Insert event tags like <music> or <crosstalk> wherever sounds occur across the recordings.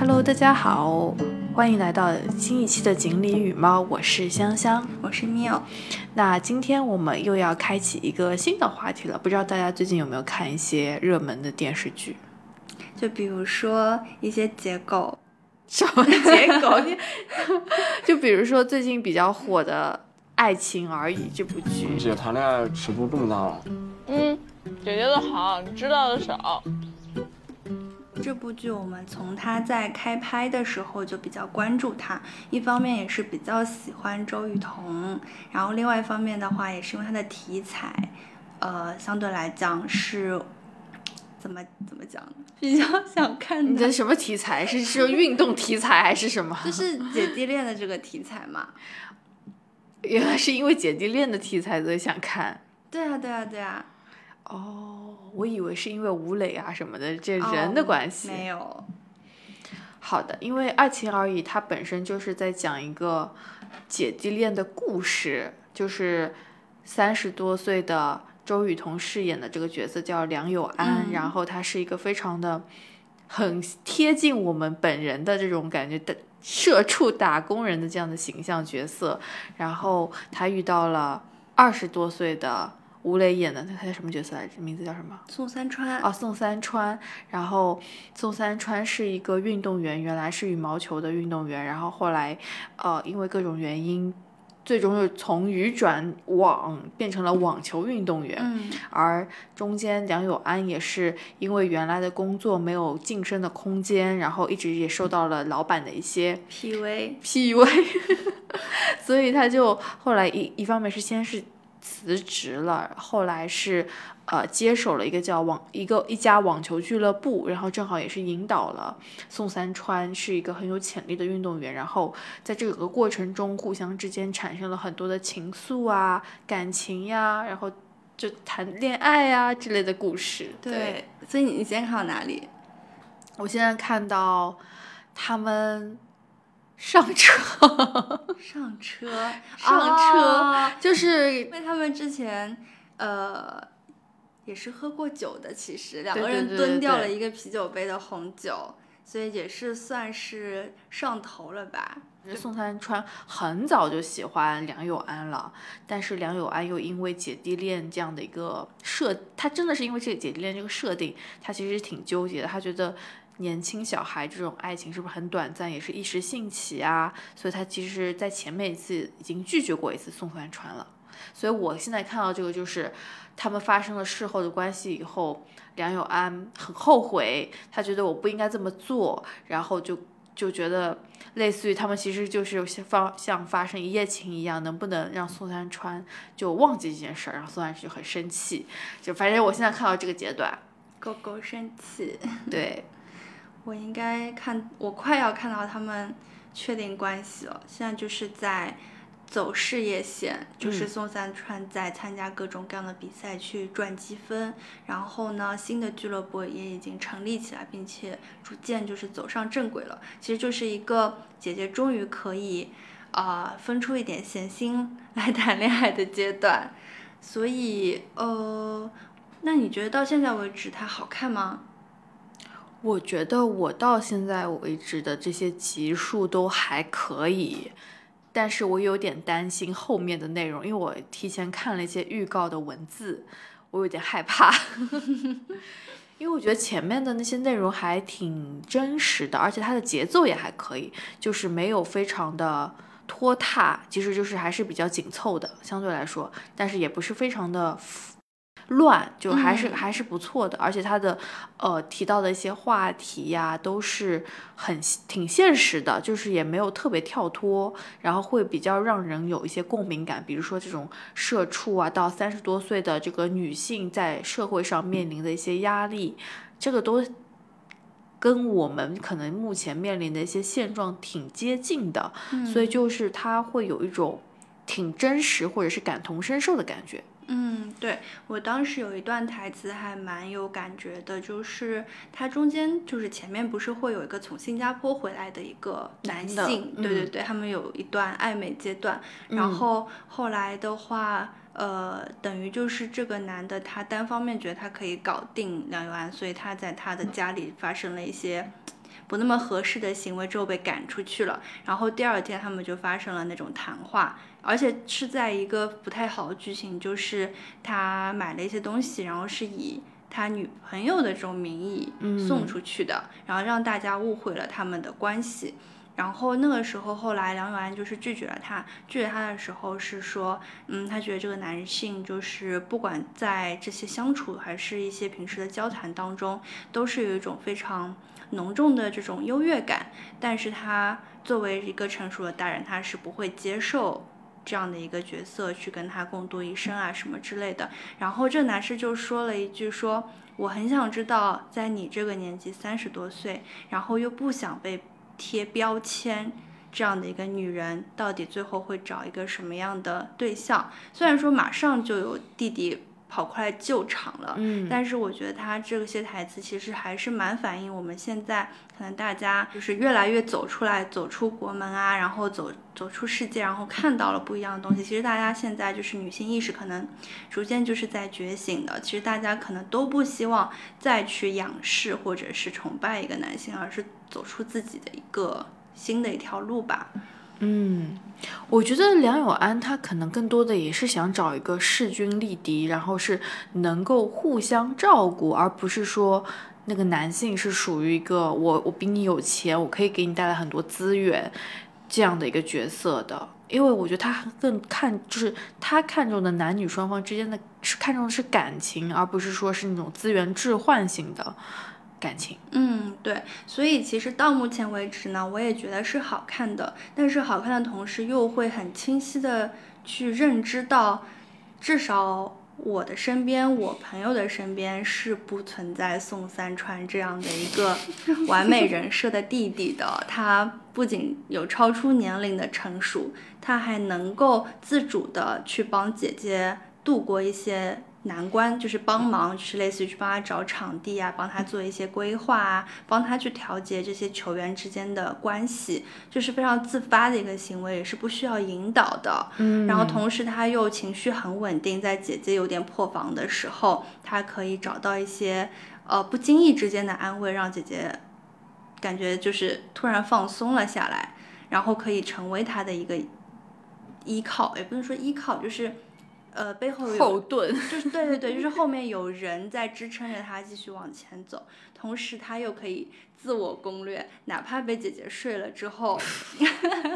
Hello，大家好，欢迎来到新一期的锦鲤与猫，我是香香，我是 Mio。那今天我们又要开启一个新的话题了，不知道大家最近有没有看一些热门的电视剧？就比如说一些结构，<laughs> 什么结构？<laughs> 就比如说最近比较火的《爱情而已》这部剧。姐谈恋爱尺度这么大了？嗯，姐姐的好，你知道的少。这部剧我们从它在开拍的时候就比较关注它，一方面也是比较喜欢周雨彤，然后另外一方面的话也是因为它的题材，呃，相对来讲是怎么怎么讲，<laughs> 比较想看你的什么题材？是是运动题材还是什么？<laughs> 就是姐弟恋的这个题材嘛。<laughs> 原来是因为姐弟恋的题材所以想看。对啊，对啊，对啊。哦，我以为是因为吴磊啊什么的这人的关系，没有。好的，因为《爱情而已》它本身就是在讲一个姐弟恋的故事，就是三十多岁的周雨彤饰演的这个角色叫梁友安，然后她是一个非常的很贴近我们本人的这种感觉的社畜打工人的这样的形象角色，然后他遇到了二十多岁的。吴磊演的，他叫什么角色来着？名字叫什么？宋三川。哦，宋三川。然后宋三川是一个运动员，原来是羽毛球的运动员，然后后来，呃，因为各种原因，最终又从羽转网变成了网球运动员。嗯。而中间梁友安也是因为原来的工作没有晋升的空间，然后一直也受到了老板的一些 PUA。PUA。<laughs> 所以他就后来一一方面是先是。辞职了，后来是，呃，接手了一个叫网一个一家网球俱乐部，然后正好也是引导了宋三川，是一个很有潜力的运动员，然后在这个过程中，互相之间产生了很多的情愫啊、感情呀，然后就谈恋爱呀之类的故事。对，所以你先看到哪里？我现在看到他们。上车，<laughs> 上车，<laughs> 上车，就是 <laughs> 因为他们之前，呃，也是喝过酒的，其实两个人蹲掉了一个啤酒杯的红酒，所以也是算是上头了吧。宋三川很早就喜欢梁友安了，但是梁友安又因为姐弟恋这样的一个设，他真的是因为这个姐弟恋这个设定，他其实挺纠结的，他觉得。年轻小孩这种爱情是不是很短暂，也是一时兴起啊？所以他其实，在前面一次已经拒绝过一次宋三川了。所以我现在看到这个，就是他们发生了事后的关系以后，梁友安很后悔，他觉得我不应该这么做，然后就就觉得类似于他们其实就是发像发生一夜情一样，能不能让宋三川就忘记这件事儿？然后宋三川就很生气，就反正我现在看到这个阶段，狗狗生气，<laughs> 对。我应该看，我快要看到他们确定关系了。现在就是在走事业线，就是宋三川在参加各种各样的比赛去赚积分，然后呢，新的俱乐部也已经成立起来，并且逐渐就是走上正轨了。其实就是一个姐姐终于可以啊分出一点闲心来谈恋爱的阶段。所以呃，那你觉得到现在为止它好看吗？我觉得我到现在为止的这些集数都还可以，但是我有点担心后面的内容，因为我提前看了一些预告的文字，我有点害怕，<laughs> 因为我觉得前面的那些内容还挺真实的，而且它的节奏也还可以，就是没有非常的拖沓，其实就是还是比较紧凑的，相对来说，但是也不是非常的。乱就还是还是不错的，而且他的呃提到的一些话题呀，都是很挺现实的，就是也没有特别跳脱，然后会比较让人有一些共鸣感。比如说这种社畜啊，到三十多岁的这个女性在社会上面临的一些压力，这个都跟我们可能目前面临的一些现状挺接近的，所以就是他会有一种挺真实或者是感同身受的感觉。嗯，对我当时有一段台词还蛮有感觉的，就是他中间就是前面不是会有一个从新加坡回来的一个男性，对对对，他们有一段暧昧阶段，然后后来的话，呃，等于就是这个男的他单方面觉得他可以搞定梁永安，所以他在他的家里发生了一些不那么合适的行为之后被赶出去了。然后第二天他们就发生了那种谈话，而且是在一个不太好的剧情，就是他买了一些东西，然后是以他女朋友的这种名义送出去的，然后让大家误会了他们的关系。然后那个时候，后来梁永安就是拒绝了他。拒绝他的时候是说，嗯，他觉得这个男性就是不管在这些相处还是一些平时的交谈当中，都是有一种非常浓重的这种优越感。但是他作为一个成熟的大人，他是不会接受这样的一个角色去跟他共度一生啊什么之类的。然后这男士就说了一句说，我很想知道，在你这个年纪三十多岁，然后又不想被。贴标签这样的一个女人，到底最后会找一个什么样的对象？虽然说马上就有弟弟跑过来救场了，嗯，但是我觉得他这些台词其实还是蛮反映我们现在可能大家就是越来越走出来，走出国门啊，然后走走出世界，然后看到了不一样的东西。其实大家现在就是女性意识可能逐渐就是在觉醒的。其实大家可能都不希望再去仰视或者是崇拜一个男性，而是。走出自己的一个新的一条路吧。嗯，我觉得梁永安他可能更多的也是想找一个势均力敌，然后是能够互相照顾，而不是说那个男性是属于一个我我比你有钱，我可以给你带来很多资源这样的一个角色的。因为我觉得他更看就是他看重的男女双方之间的是看重的是感情，而不是说是那种资源置换型的。感情，嗯，对，所以其实到目前为止呢，我也觉得是好看的，但是好看的同时又会很清晰的去认知到，至少我的身边，我朋友的身边是不存在宋三川这样的一个 <laughs> 完美人设的弟弟的。他不仅有超出年龄的成熟，他还能够自主的去帮姐姐度过一些。难关就是帮忙，就是类似于去帮他找场地啊，帮他做一些规划啊，帮他去调节这些球员之间的关系，就是非常自发的一个行为，也是不需要引导的。嗯，然后同时他又情绪很稳定，在姐姐有点破防的时候，他可以找到一些呃不经意之间的安慰，让姐姐感觉就是突然放松了下来，然后可以成为他的一个依靠，也不能说依靠，就是。呃，背后有后盾，就是对对对，就是后面有人在支撑着他继续往前走，同时他又可以自我攻略，哪怕被姐姐睡了之后，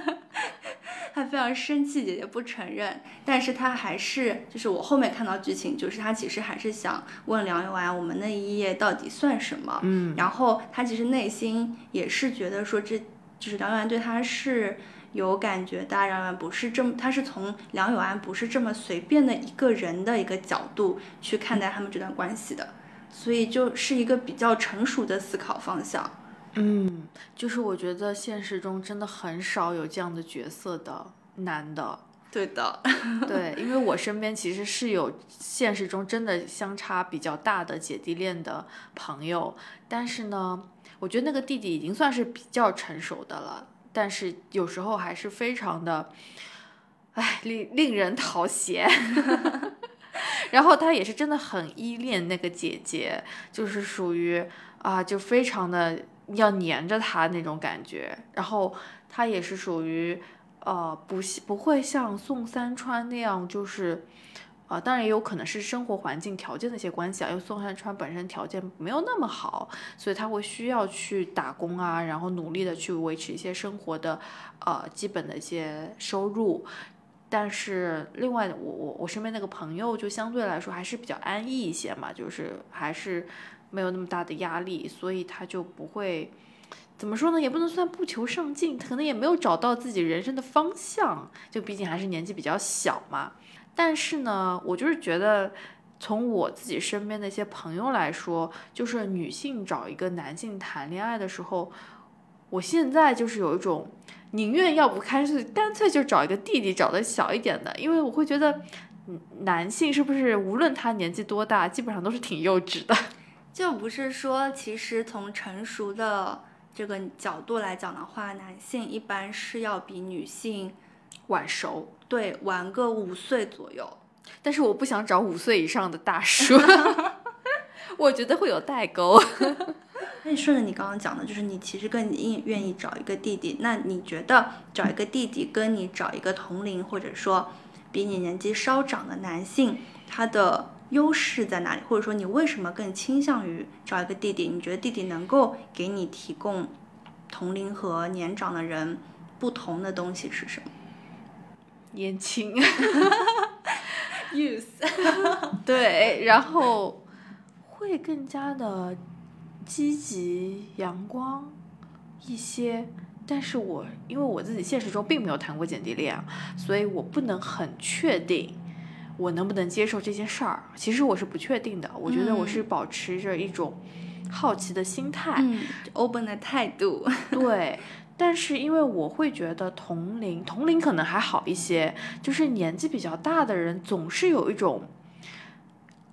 <laughs> 他非常生气，姐姐不承认，但是他还是，就是我后面看到剧情，就是他其实还是想问梁永安，我们那一夜到底算什么？嗯，然后他其实内心也是觉得说，这就是梁永安对他是。有感觉，大梁永安不是这么，他是从梁永安不是这么随便的一个人的一个角度去看待他们这段关系的，所以就是一个比较成熟的思考方向。嗯，就是我觉得现实中真的很少有这样的角色的男的。对的，<laughs> 对，因为我身边其实是有现实中真的相差比较大的姐弟恋的朋友，但是呢，我觉得那个弟弟已经算是比较成熟的了。但是有时候还是非常的，哎，令令人讨嫌。<laughs> 然后他也是真的很依恋那个姐姐，就是属于啊，就非常的要黏着她那种感觉。然后他也是属于呃，不不会像宋三川那样，就是。啊，当然也有可能是生活环境条件的一些关系啊，因为宋汉川本身条件没有那么好，所以他会需要去打工啊，然后努力的去维持一些生活的，呃，基本的一些收入。但是另外，我我我身边那个朋友就相对来说还是比较安逸一些嘛，就是还是没有那么大的压力，所以他就不会怎么说呢，也不能算不求上进，可能也没有找到自己人生的方向，就毕竟还是年纪比较小嘛。但是呢，我就是觉得，从我自己身边的一些朋友来说，就是女性找一个男性谈恋爱的时候，我现在就是有一种宁愿要不干脆干脆就找一个弟弟，找的小一点的，因为我会觉得，男性是不是无论他年纪多大，基本上都是挺幼稚的。<laughs> 就不是说，其实从成熟的这个角度来讲的话，男性一般是要比女性晚熟。对，晚个五岁左右，但是我不想找五岁以上的大叔，<laughs> 我觉得会有代沟。<laughs> 那你顺着你刚刚讲的，就是你其实更愿愿意找一个弟弟。那你觉得找一个弟弟跟你找一个同龄或者说比你年纪稍长的男性，他的优势在哪里？或者说你为什么更倾向于找一个弟弟？你觉得弟弟能够给你提供同龄和年长的人不同的东西是什么？年轻，<laughs> youth，<laughs> 对，然后会更加的积极阳光一些。但是我因为我自己现实中并没有谈过姐弟恋，所以我不能很确定我能不能接受这件事儿。其实我是不确定的，我觉得我是保持着一种好奇的心态。嗯，open 的态度，<laughs> 对，但是因为我会觉得同龄同龄可能还好一些，就是年纪比较大的人总是有一种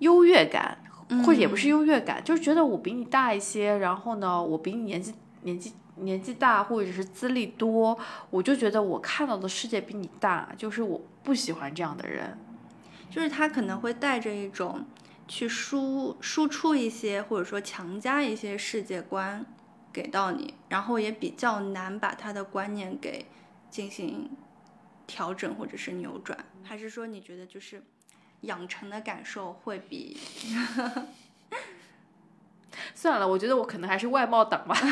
优越感，或者也不是优越感，就是觉得我比你大一些，然后呢，我比你年纪年纪年纪大，或者是资历多，我就觉得我看到的世界比你大，就是我不喜欢这样的人。就是他可能会带着一种去输输出一些，或者说强加一些世界观给到你，然后也比较难把他的观念给进行调整或者是扭转。还是说你觉得就是养成的感受会比 <laughs> 算了，我觉得我可能还是外貌党吧。<laughs>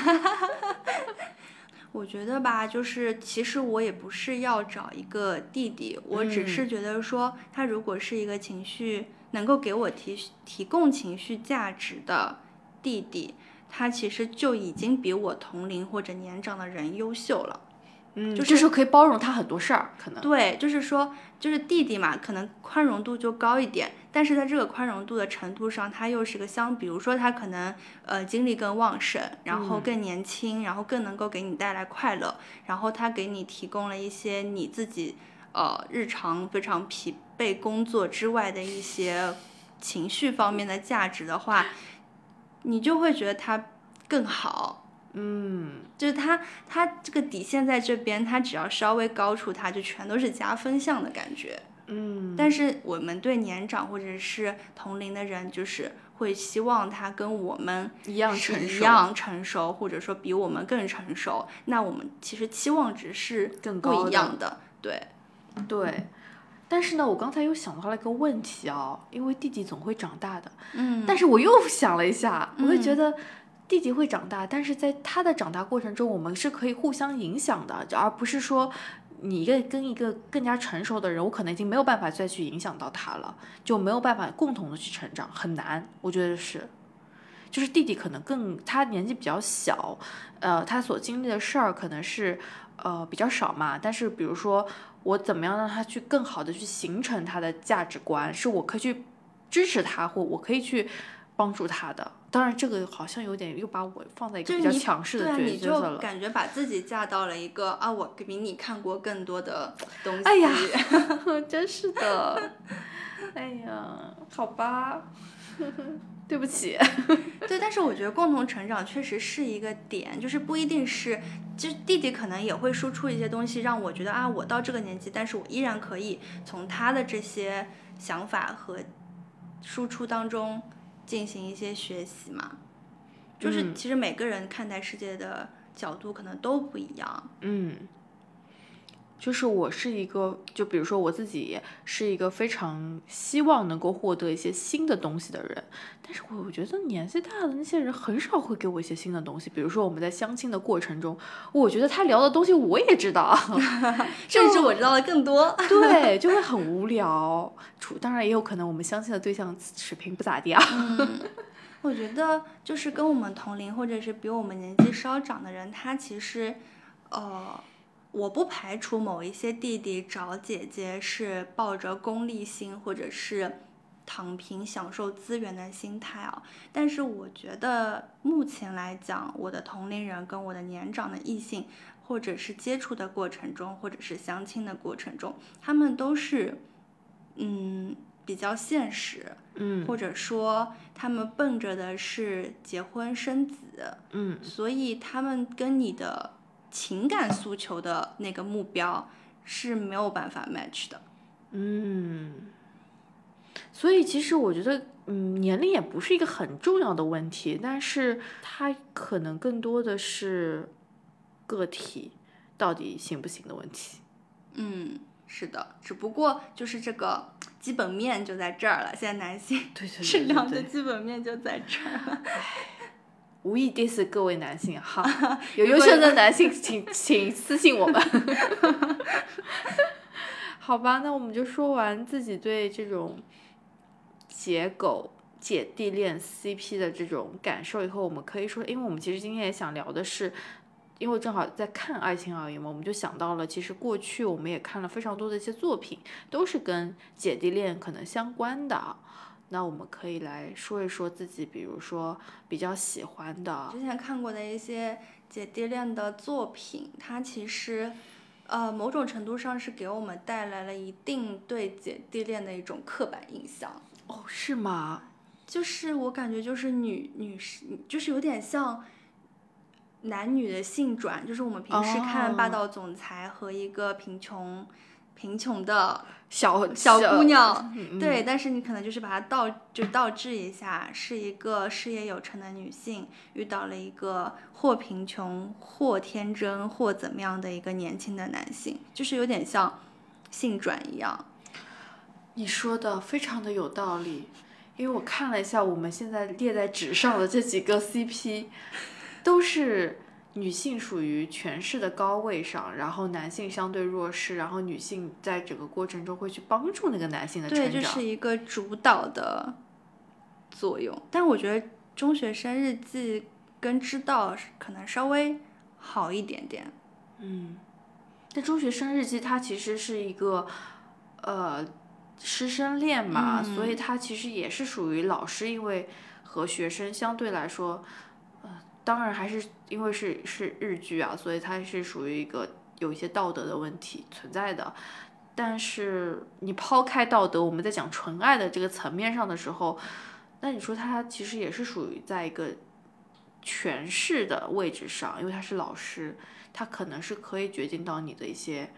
我觉得吧，就是其实我也不是要找一个弟弟，我只是觉得说，他如果是一个情绪能够给我提提供情绪价值的弟弟，他其实就已经比我同龄或者年长的人优秀了。嗯，就就是可以包容他很多事儿，可能。对，就是说，就是弟弟嘛，可能宽容度就高一点，但是在这个宽容度的程度上，他又是个相，比如说他可能呃精力更旺盛，然后更年轻，然后更能够给你带来快乐，然后他给你提供了一些你自己呃日常非常疲惫工作之外的一些情绪方面的价值的话，你就会觉得他更好。嗯，就是他，他这个底线在这边，他只要稍微高出他，就全都是加分项的感觉。嗯，但是我们对年长或者是同龄的人，就是会希望他跟我们一样成熟，一样成熟，或者说比我们更成熟。那我们其实期望值是不一更高的样的。对，对。但是呢，我刚才又想到了一个问题啊，因为弟弟总会长大的。嗯，但是我又想了一下，我会觉嗯得弟弟会长大，但是在他的长大过程中，我们是可以互相影响的，而不是说你一个跟一个更加成熟的人，我可能已经没有办法再去影响到他了，就没有办法共同的去成长，很难，我觉得是。就是弟弟可能更他年纪比较小，呃，他所经历的事儿可能是呃比较少嘛。但是比如说我怎么样让他去更好的去形成他的价值观，是我可以去支持他，或我可以去帮助他的。当然，这个好像有点又把我放在一个比较强势的对啊，你就角色了。感觉把自己嫁到了一个啊，我比你看过更多的东西。哎呀 <laughs> 真是的，<laughs> 哎呀，好吧，<laughs> 对不起。<laughs> 对，但是我觉得共同成长确实是一个点，就是不一定是，就是弟弟可能也会输出一些东西，让我觉得啊，我到这个年纪，但是我依然可以从他的这些想法和输出当中进行一些学习嘛。就是嗯其实每个人看待世界的角度可能都不一样。嗯，就是我是一个，就比如说我自己是一个非常希望能够获得一些新的东西的人，但是我我觉得年纪大的那些人很少会给我一些新的东西。比如说我们在相亲的过程中，我觉得他聊的东西我也知道 <laughs> <laughs> 甚至我知道的更多。<laughs> 对，就会很无聊。除当然也有可能我们相亲的对象水平不咋地啊。我觉得就是跟我们同龄或者是比我们年纪稍长的人，他其实，呃，我不排除某一些弟弟找姐姐是抱着功利心或者是躺平享受资源的心态啊，但是我觉得目前来讲，我的同龄人跟我的年长的异性，或者是接触的过程中，或者是相亲的过程中，他们都是，嗯，比较现实。嗯或者说他们奔着的是结婚生子，嗯所以他们跟你的情感诉求的那个目标是没有办法 match 的。嗯，所以其实我觉得，嗯，年龄也不是一个很重要的问题，但是它可能更多的是个体到底行不行的问题。嗯，是的，只不过就是这个基本面就在这儿了。现在男性对对质量的基本面就在这儿了。无意 diss 各位男性哈，<laughs> 有优秀的男性请请私信我们。<laughs> 好吧，那我们就说完自己对这种姐狗姐弟恋 CP 的这种感受以后，我们可以说，因为我们其实今天也想聊的是，因为正好在看《爱情而已》嘛，我们就想到了，其实过去我们也看了非常多的一些作品，都是跟姐弟恋可能相关的。那我们可以来说一说自己，比如说比较喜欢的，之前看过的一些姐弟恋的作品，它其实，呃，某种程度上是给我们带来了一定对姐弟恋的一种刻板印象。哦，是吗？就是我感觉就是女女士，就是有点像男女的性转，就是我们平时看霸哦道总裁和一个贫穷贫穷的小小姑娘，嗯对，但是你可能就是把它倒就倒置一下，是一个事业有成的女性遇到了一个或贫穷或天真或怎么样的一个年轻的男性，就是有点像性转一样。你说的非常的有道理，因为我看了一下我们现在列在纸上的这几个 CP，都是女性属于权势的高位上，然后男性相对弱势，然后女性在整个过程中会去帮助那个男性的成对，长。就是一个主导的作用。但我觉得《中学生日记》跟《知道》可能稍微好一点点。嗯，但中学生日记它其实是一个呃师生恋嘛，所以它其实也是属于老师，因为和学生相对来说，呃，当然还是因为是是日剧啊，所以它是属于一个有一些道德的问题存在的。但是你抛开道德，我们在讲纯爱的这个层面上的时候，那你说他其实也是属于在一个权势的位置上，因为他是老师，他可能是可以决定到你的一些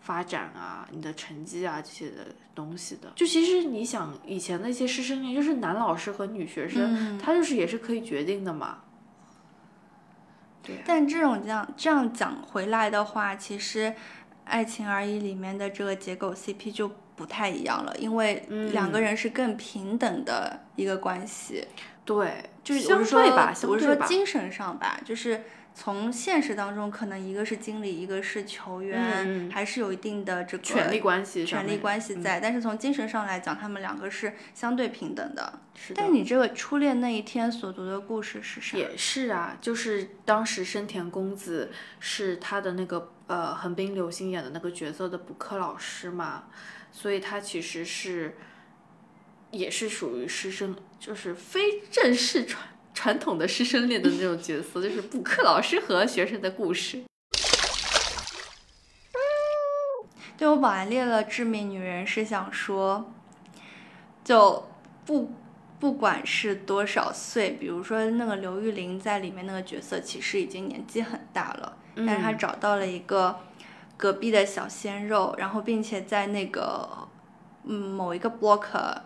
发展啊、你的成绩啊这些的东西的。就其实你想以前的一些师生恋，就是男老师和女学生，他就是也是可以决定的嘛。对啊，但这种这样这样讲回来的话，其实《爱情而已》里面的这个结构 CP 就不太一样了，因为两个人是更平等的一个关系。对，就是相我是说对吧，我是。说精神上吧，就是从现实当中，可能一个是经理，一个是球员，还是有一定的这个权力关系权力关系在。但是从精神上来讲，他们两个是相对平等的。是的但你这个初恋那一天所读的故事是啥？也是啊，就是当时深田恭子是他的那个呃横滨流星演的那个角色的补课老师嘛，所以他其实是也是属于师生，就是非正式传传统的师生恋的那种角色，<laughs> 就是补课老师和学生的故事。对我本来列了致命女人，是想说，就不不管是多少岁，比如说那个刘玉玲在里面那个角色，其实已经年纪很大了，但是她找到了一个隔壁的小鲜肉，然后并且在那个嗯某一个 block，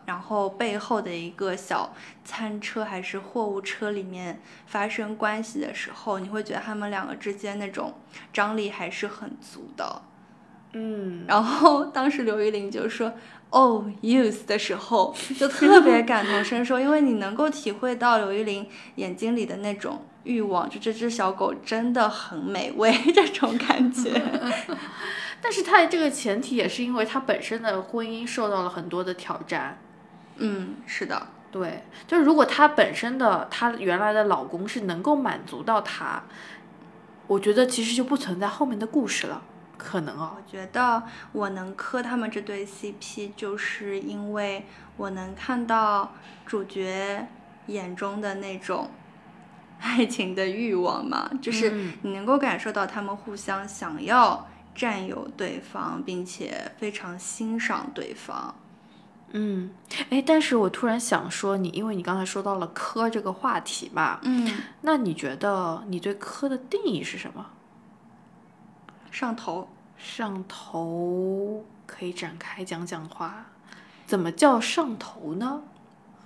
然后背后的一个小餐车还是货物车里面发生关系的时候，你会觉得他们两个之间那种张力还是很足的。嗯，然后当时刘玉玲就说：“Oh, youth” 的时候，就特别感同身受，因为你能够体会到刘玉玲眼睛里的那种欲望，就这只小狗真的很美味这种感觉。但是他这个前提也是因为他本身的婚姻受到了很多的挑战。嗯，是的，对，就是如果他本身的他原来的老公是能够满足到他，我觉得其实就不存在后面的故事了，可能哦。我觉得我能磕他们这对 CP，就是因为我能看到主角眼中的那种爱情的欲望嘛，就是嗯你能够感受到他们互相想要占有对方，并且非常欣赏对方。嗯，哎，但是我突然想说你，因为你刚才说到了磕这个话题嘛，嗯，那你觉得你对磕的定义是什么？上头。上头可以展开讲讲话，怎怎么叫上头呢？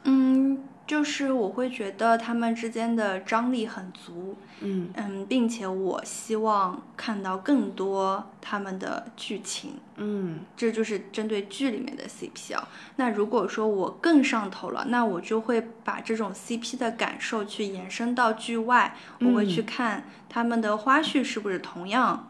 嗯，就是我会觉得他们之间的张力很足，嗯。嗯，并且我希望看到更多他们的剧情，嗯。这就是针对剧里面的 CP 啊。那如果说我更上头了，那我就会把这种 CP 的感受去延伸到剧外，我会去嗯看他们的花絮是不是同样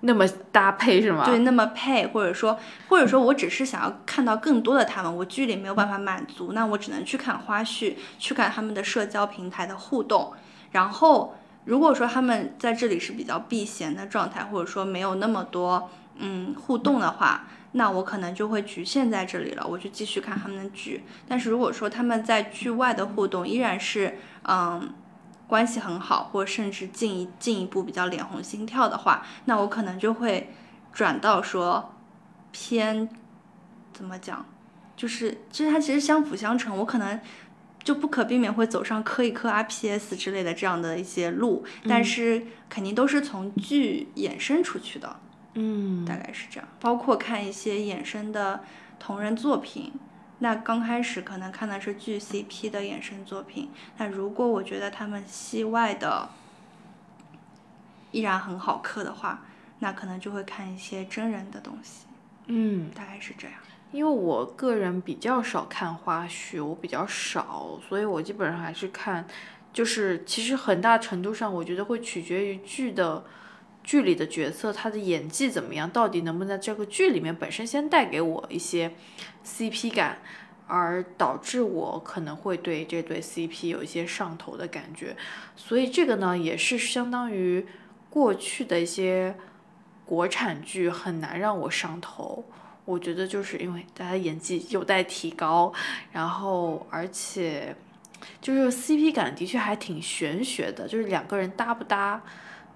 那么搭配是吗？对，那么配，或者说，或者说我只是想要看到更多的他们，我剧里没有办法满足，那我只能去看花絮，去看他们的社交平台的互动。然后，如果说他们在这里是比较避嫌的状态，或者说没有那么多嗯互动的话，那我可能就会局限在这里了，我就继续看他们的剧。但是如果说他们在剧外的互动依然是嗯。关系很好，或甚至进一进一步比较脸红心跳的话，那我可能就会转到说偏怎么讲，就是其实它其实相辅相成，我可能就不可避免会走上磕一磕 RPS 之类的这样的一些路，但是肯定都是从剧衍生出去的，嗯大概是这样。包括看一些衍生的同人作品，那刚开始可能看的是剧 CP 的衍生作品，那如果我觉得他们戏外的依然很好磕的话，那可能就会看一些真人的东西，嗯，大概是这样。因为我个人比较少看花絮，我比较少，所以我基本上还是看，就是其实很大程度上，我觉得会取决于剧的剧里的角色他的演技怎么样，到底能不能在这个剧里面本身先带给我一些 CP 感，而导致我可能会对这对 CP 有一些上头的感觉，所以这个呢也是相当于过去的一些国产剧很难让我上头。我觉得就是因为大家演技有待提高，然后而且就是 CP 感的确还挺玄学的，就是两个人搭不搭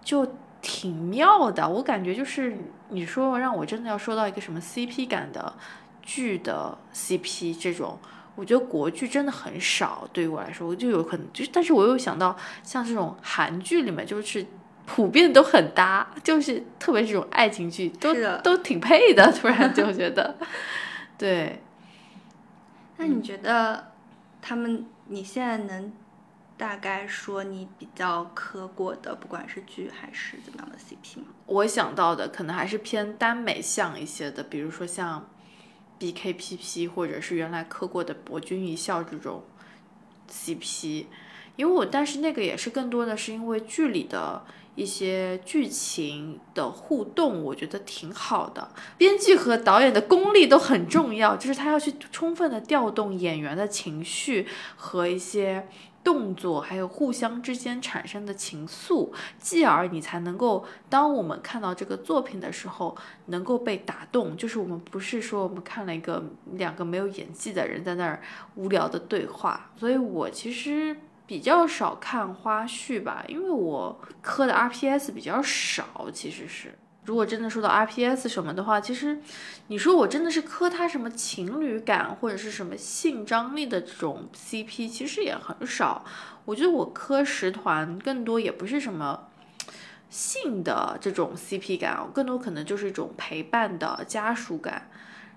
就挺妙的。我感觉就是你说让我真的要说到一个什么 CP 感的剧的 CP 这种，我觉得国剧真的很少。对于我来说，我就有可能就，但是我又想到像这种韩剧里面就是。普遍都很搭，就是特别这种爱情剧都都挺配的，突然就觉得，<laughs> 对，那你觉得他们，你现在能大概说你比较磕过的，不管是剧还是怎么样的 CP 吗？我想到的可能还是偏耽美向一些的，比如说像 BKPP 或者是原来磕过的博君一笑这种 CP，因为我但是那个也是更多的是因为剧里的一些剧情的互动，我觉得挺好的。编剧和导演的功力都很重要，就是他要去充分的调动演员的情绪和一些动作，还有互相之间产生的情愫，继而你才能够，当我们看到这个作品的时候，能够被打动。就是我们不是说我们看了一个两个没有演技的人在那儿无聊的对话，所以我其实。比较少看花絮吧，因为我磕的 RPS 比较少，其实是。如果真的说到 RPS 什么的话，其实你说我真的是磕他什么情侣感或者是什么性张力的这种 CP，其实也很少。我觉得我磕十团更多也不是什么性的这种 CP 感，更多可能就是一种陪伴的家属感，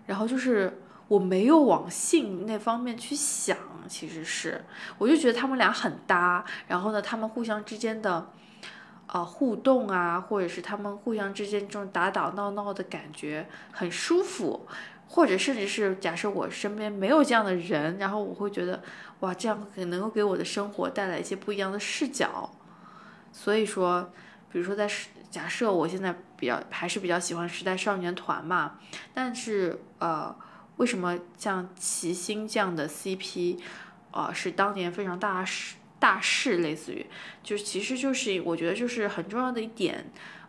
然后就是。我没有往性那方面去想，其实是，我就觉得他们俩很搭，然后呢，他们互相之间的，呃，互动啊，或者是他们互相之间这种打打闹闹的感觉很舒服，或者甚至是假设我身边没有这样的人，然后我会觉得，哇，这样可能够给我的生活带来一些不一样的视角。所以说，比如说在假设我现在比较还是比较喜欢时代少年团嘛，但是呃。为什么像齐星这样的 CP，呃，是当年非常大事大事，类似于，就是其实就是我觉得就是很重要的一点，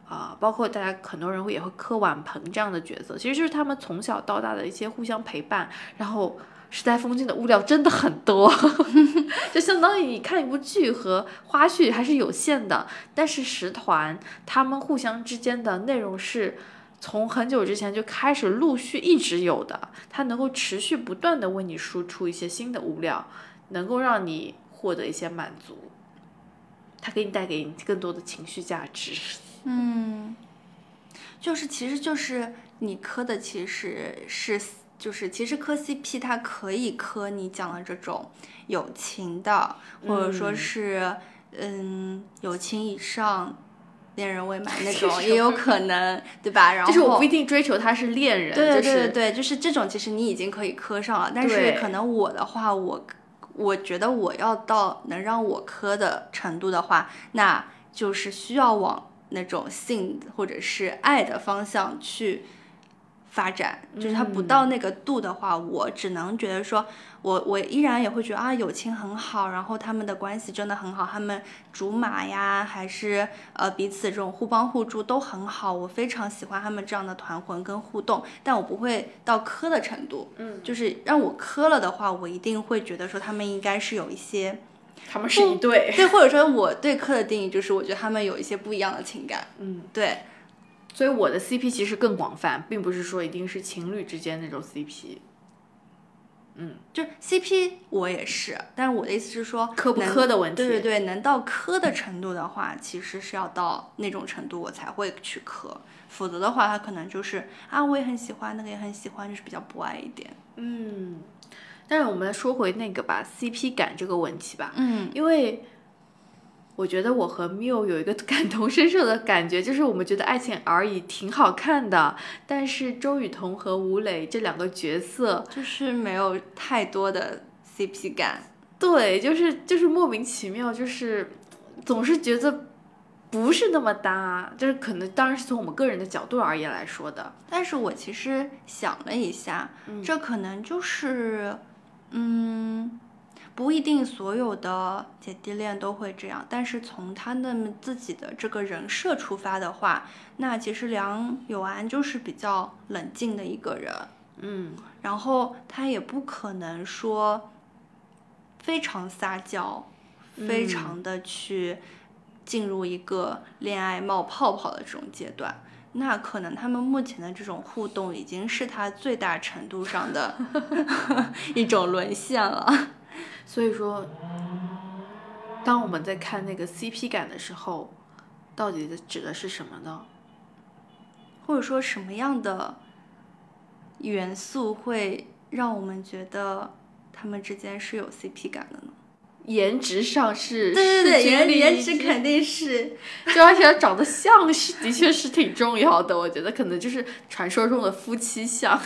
啊、包括大家很多人会也会磕碗盆这样的角色，其实就是他们从小到大的一些互相陪伴，然后时代风景的物料真的很多，<laughs> 就相当于你看一部剧和花絮还是有限的，但是十团他们互相之间的内容是。从很久之前就开始陆续一直有的，它能够持续不断的为你输出一些新的物料，能够让你获得一些满足，它给你带给你更多的情绪价值。嗯，就是其实就是你磕的其实是就是其实磕 CP 它可以磕你讲的这种友情的，或者说嗯是嗯友情以上。恋人未满那种也有可能，对吧？<laughs> 然后就是我不一定追求他是恋人，对对就是对对，就是这种，其实你已经可以磕上了。但是可能我的话，我我觉得我要到能让我磕的程度的话，那就是需要往那种性或者是爱的方向去发展。就是它不到那个度的话，我只能觉得说，我我依然也会觉得啊，友情很好，然后他们的关系真的很好，他们竹马呀，还是呃彼此这种互帮互助都很好，我非常喜欢他们这样的团魂跟互动，但我不会到磕的程度，嗯，就是让我磕了的话，我一定会觉得说他们应该是有一些他们是一对，对，或者说我对磕的定义就是我觉得他们有一些不一样的情感，嗯，对，所以我的 CP 其实更广泛，并不是说一定是情侣之间那种 CP，嗯就 CP 我也是，但是我的意思是说磕不磕的问题。对对对，能到磕的程度的话，其实是要到那种程度我才会去磕，否则的话，他可能就是啊，我也很喜欢，那个也很喜欢，就是比较不爱一点。嗯，但是我们说回那个吧，CP 感这个问题吧，嗯因为我觉得我和 Miu 有一个 <laughs> 感同身受的感觉，就是我们觉得《爱情而已》挺好看的，但是周雨彤和吴磊这两个角色，就是没有太多的 CP 感。对，就是就是莫名其妙，就是总是觉得不是那么搭，就是可能当然是从我们个人的角度而言来说的，但是我其实想了一下，嗯这可能就是，嗯，不一定所有的姐弟恋都会这样。但是从他们自己的这个人设出发的话，那其实梁友安就是比较冷静的一个人，嗯然后他也不可能说非常撒娇，非嗯常的去进入一个恋爱冒泡泡的这种阶段。那可能他们目前的这种互动已经是他最大程度上的 <laughs> 一种沦陷了。所以说，当我们在看那个 CP 感的时候，到底指的是什么呢？或者说什么样的元素会让我们觉得他们之间是有 CP 感的呢？颜值上是对对对，颜颜值肯定是就而且长得像是的确是挺重要的，我觉得可能就是传说中的夫妻相。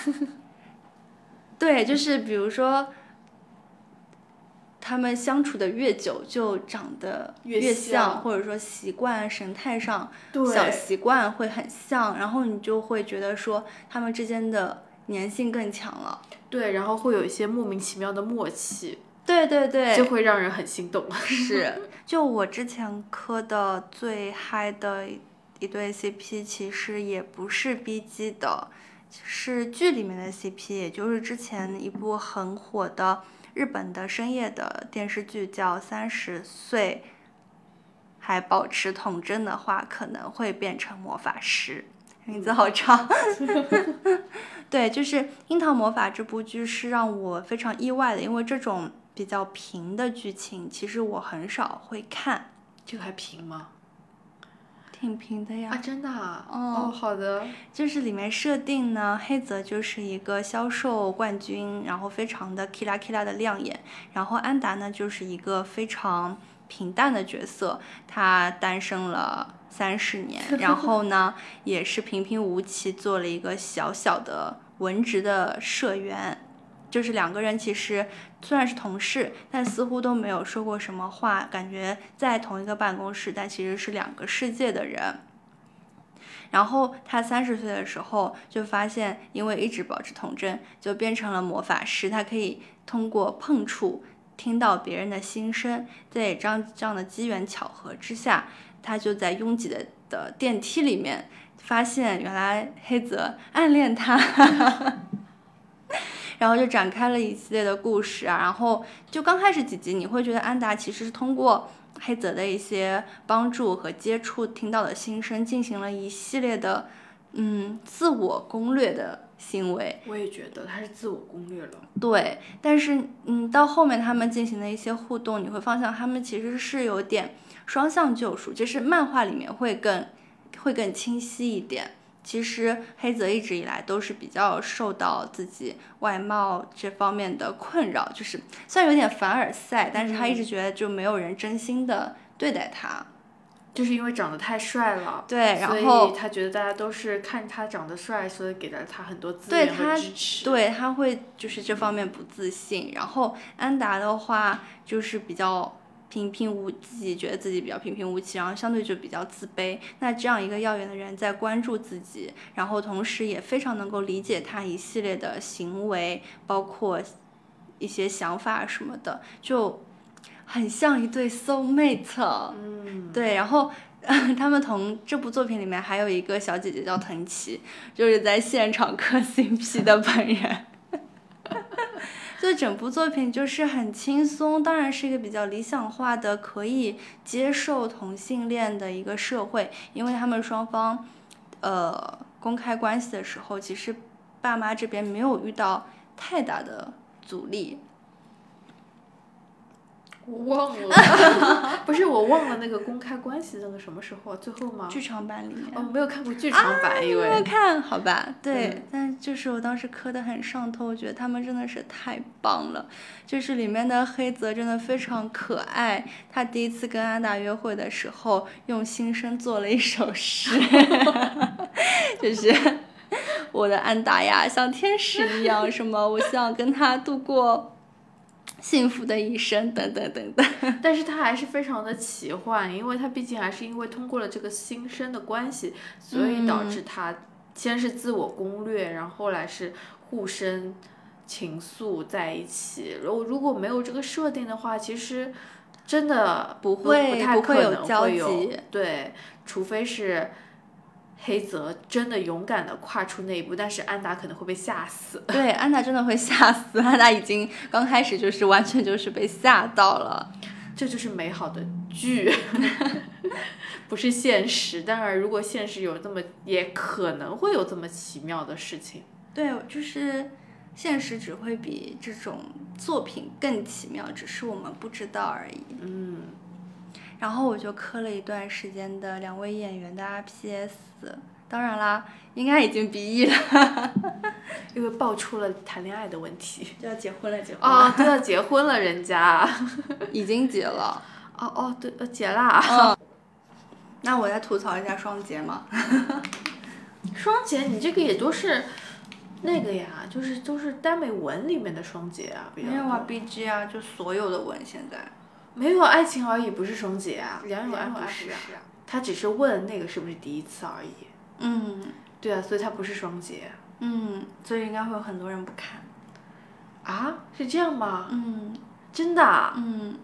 <laughs> 对，就是比如说，他们相处的越久，就长得越越像或者说习惯神态上对小习惯会很像，然后你就会觉得说他们之间的粘性更强了。对，然后会有一些莫名其妙的默契，对对对，就会让人很心动。<laughs> 是，就我之前磕的最嗨的一对 CP，其实也不是 BG 的，是剧里面的 CP，也就是之前一部很火的日本的深夜的电视剧，叫《三十岁还保持童真的话，可能会变成魔法师》。名字好长 <laughs> <laughs> 对，就是《樱桃魔法》这部剧是让我非常意外的，因为这种比较平的剧情，其实我很少会看，这个还平吗？挺平的呀。啊，真的啊？哦哦，好的。就是里面设定呢，黑泽就是一个销售冠军，然后非常的 kila kila 的亮眼，然后安达呢就是一个非常平淡的角色，他单身了三十年，<laughs> 然后呢也是平平无奇做了一个小小的文职的社员。就是两个人其实虽然是同事，但似乎都没有说过什么话，感觉在同一个办公室，但其实是两个世界的人。然后他三十岁的时候就发现，因为一直保持童真，就变成了魔法师。他可以通过碰触听到别人的心声，在这样这样的机缘巧合之下，他就在拥挤的的电梯里面发现，原来黑泽暗恋他。<laughs> 然后就展开了一系列的故事啊，然后就刚开始几集，你会觉得安达其实是通过黑泽的一些帮助和接触，听到的心声，进行了一系列的嗯自我攻略的行为。我也觉得他是自我攻略了。对，但是嗯，到后面他们进行的一些互动，你会发现他们其实是有点双向救赎，就是漫画里面会更会更清晰一点。其实黑泽一直以来都是比较受到自己外貌这方面的困扰，就是虽然有点凡尔赛，但是他一直觉得就没有人真心的对待他。就是因为长得太帅了，对，然所后以他觉得大家都是看他长得帅，所以给了他很多资源对他和支持。对他会就是这方面不自信，然后安达的话就是比较平平无奇，觉得自己比较平平无奇，然后相对就比较自卑。那这样一个耀眼的人在关注自己，然后同时也非常能够理解他一系列的行为，包括一些想法什么的，就很像一对 soul mate。嗯，对，然后 <laughs> 他们同这部作品里面还有一个小姐姐叫藤崎，就是在现场磕 CP 的本人。就整部作品就是很轻松，当然是一个比较理想化的可以接受同性恋的一个社会，因为他们双方，呃，公开关系的时候，其实爸妈这边没有遇到太大的阻力。我忘了，<laughs> 不是我忘了那个公开关系那个什么时候啊？最后吗？剧场版里面。哦，没有看过剧场版，因没有为看好吧？对，嗯但就是我当时磕的很上头，我觉得他们真的是太棒了。就是里面的黑泽真的非常可爱，他第一次跟安达约会的时候，用心声做了一首诗，<laughs> 就是我的安达呀，像天使一样，什么我希望跟他度过 <laughs> 幸福的一生，等等等等。<laughs> 但是他还是非常的奇幻，因为他毕竟还是因为通过了这个新生的关系，所以导致他先是自我攻略，然后后来是互生情愫在一起。如果如果没有这个设定的话，其实真的不不会太不太可能有交会有集对，除非是。黑泽真的勇敢的跨出那一步，但是安达可能会被吓死。对，安达真的会吓死，安达已经刚开始就是完全就是被吓到了。这就是美好的剧，<laughs> 不是现实。当然，如果现实有这么，也可能会有这么奇妙的事情。对，就是现实只会比这种作品更奇妙，只是我们不知道而已。嗯，然后我就磕了一段时间的两位演员的 RPS，当然啦，应该已经 BE 了，<laughs> 因为爆出了谈恋爱的问题。就要结婚了，结婚哦了，，都要结婚了，人家。<laughs> 已经结了。哦哦，对，呃，结啦。<laughs> 那我再吐槽一下双节嘛，双节，你这个也都是那个呀，就是都是耽美文里面的双节啊，没有啊，BG 啊，就所有的文现在。没有爱情而已，不是双节啊，梁永安不是啊他只是问那个是不是第一次而已。嗯对啊，所以他不是双节嗯，所以应该会有很多人不看。啊？是这样吗？嗯真的啊？嗯。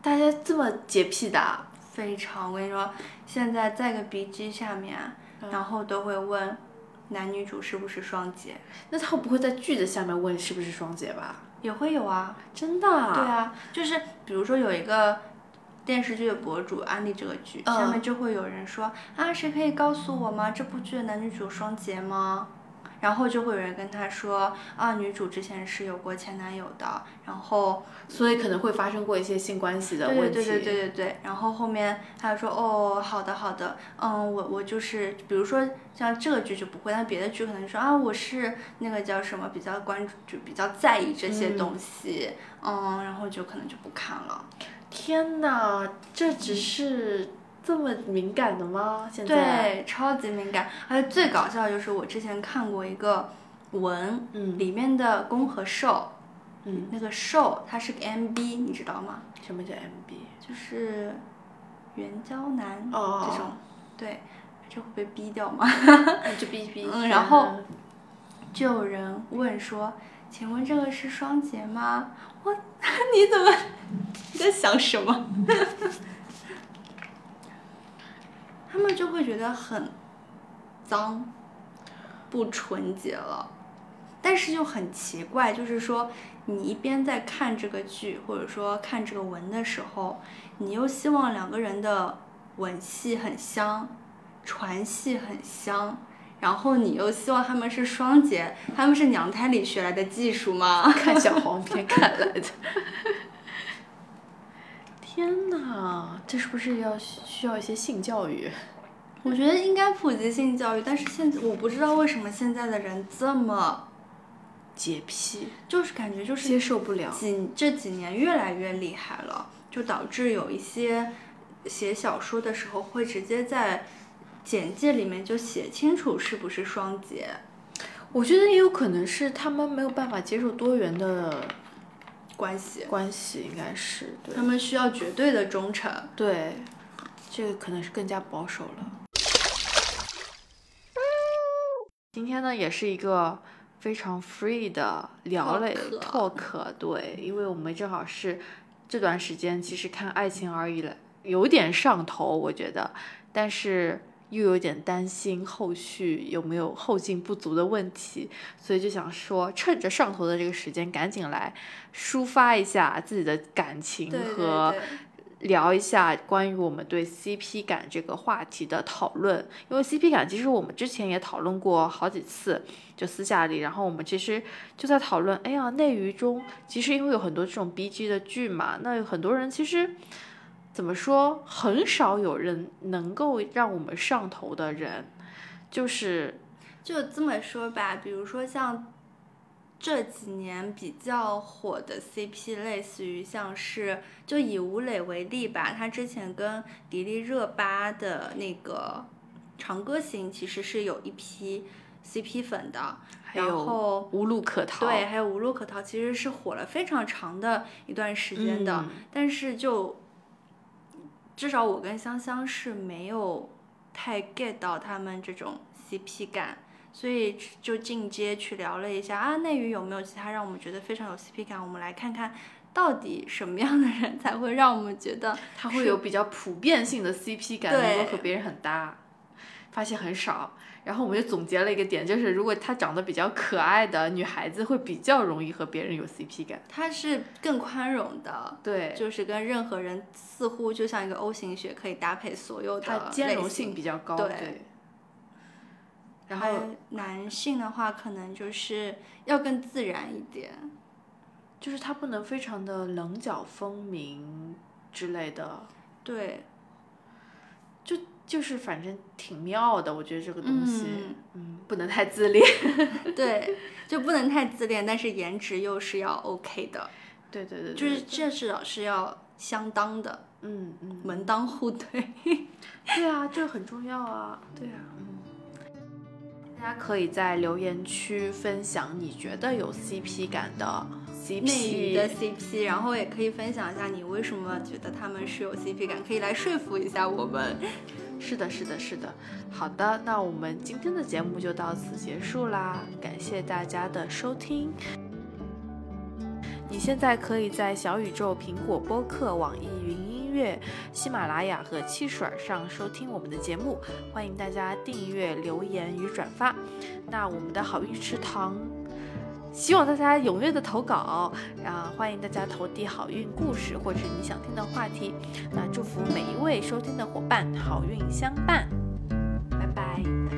大家这么洁癖的啊？非常，我跟你说，现在在个 BG 下面，然后都会问男女主是不是双节，那他会不会在句子下面问是不是双节吧？也会有啊。真的啊？对啊，就是比如说有一个电视剧的博主安利这个剧，嗯下面就会有人说啊，谁可以告诉我吗？这部剧的男女主双节吗？然后就会有人跟他说啊，女主之前是有过前男友的，然后所以可能会发生过一些性关系的对问题。对对对对对对，然后后面他就说哦，好的好的，嗯，我我就是，比如说像这个剧就不会，但别的剧可能说啊，我是那个叫什么比较关注，就比较在意这些东西，嗯然后就可能就不看了。天哪，这只是这么敏感的吗？现在？对，超级敏感，而且最搞笑的就是我之前看过一个文，嗯里面的攻和受，嗯，那个受它是个 MB，你知道吗？什么叫 MB？就是援交男哦这种，对，这会被逼掉吗？那 <laughs> 就逼逼。嗯然后就有人问说：“请问这个是双节吗？”我 <laughs> 你怎么你在想什么？<laughs> 他们就会觉得很脏，不纯洁了。但是又很奇怪，就是说你一边在看这个剧或者说看这个文的时候，你又希望两个人的吻戏很香，传戏很香，然后你又希望他们是双节，他们是娘胎里学来的技术吗？看小黄片看来的。天哪，这是不是要需要一些性教育？我觉得应该普及性教育，但是现在我不知道为什么现在的人这么洁癖，就是感觉就是接受不了。几这几年越来越厉害了，就导致有一些写小说的时候会直接在简介里面就写清楚是不是双节。我觉得也有可能是他们没有办法接受多元的关系，关系应该是对他们需要绝对的忠诚。对，这个可能是更加保守了。今天呢，也是一个非常 free 的聊了 talk，对，因为我们正好是这段时间其实看《爱情而已》了，有点上头，我觉得，但是又有点担心后续有没有后劲不足的问题，所以就想说，趁着上头的这个时间，赶紧来抒发一下自己的感情和。聊一下关于我们对 CP 感这个话题的讨论，因为 CP 感其实我们之前也讨论过好几次，就私下里，然后我们其实就在讨论，哎呀，内娱中其实因为有很多这种 BG 的剧嘛，那有很多人其实怎么说，很少有人能够让我们上头的人，就是就这么说吧，比如说像。这几年比较火的 CP，类似于像是就以吴磊为例吧，他之前跟迪丽热巴的那个《长歌行》其实是有一批 CP 粉的，然后无路可逃，对，还有无路可逃，其实是火了非常长的一段时间的，但是就至少我跟香香是没有太 get 到他们这种 CP 感。所以就进阶去聊了一下啊，内娱有没有其他让我们觉得非常有 CP 感？我们来看看到底什么样的人才会让我们觉得 <laughs> 他会有比较普遍性的 CP 感，能够和别人很搭。发现很少，然后我们就总结了一个点，就是如果她长得比较可爱的女孩子，会比较容易和别人有 CP 感。她是更宽容的，对，就是跟任何人似乎就像一个 O 型血，可以搭配所有的。它兼容性比较高，对。然后男性的话，可能就是要更自然一点，就是他不能非常的棱角分明之类的。对，就就是反正挺妙的，我觉得这个东西，嗯，不能太自恋。<laughs> 对，就不能太自恋，但是颜值又是要 OK 的。对对对，就是这至少是要相当的，嗯嗯，门当户对。对啊，这个很重要啊。对啊。嗯大家可以在留言区分享你觉得有 CP 感的 CP 的 CP，然后也可以分享一下你为什么觉得他们是有 CP 感，可以来说服一下我们。是的，是的，是的。好的，那我们今天的节目就到此结束啦，感谢大家的收听。你现在可以在小宇宙、苹果播客、网易云音。乐、喜马拉雅和汽水上收听我们的节目，欢迎大家订阅、留言与转发。那我们的好运池塘，希望大家踊跃的投稿，啊，欢迎大家投递好运故事或者你想听的话题。那祝福每一位收听的伙伴好运相伴，拜拜，拜拜。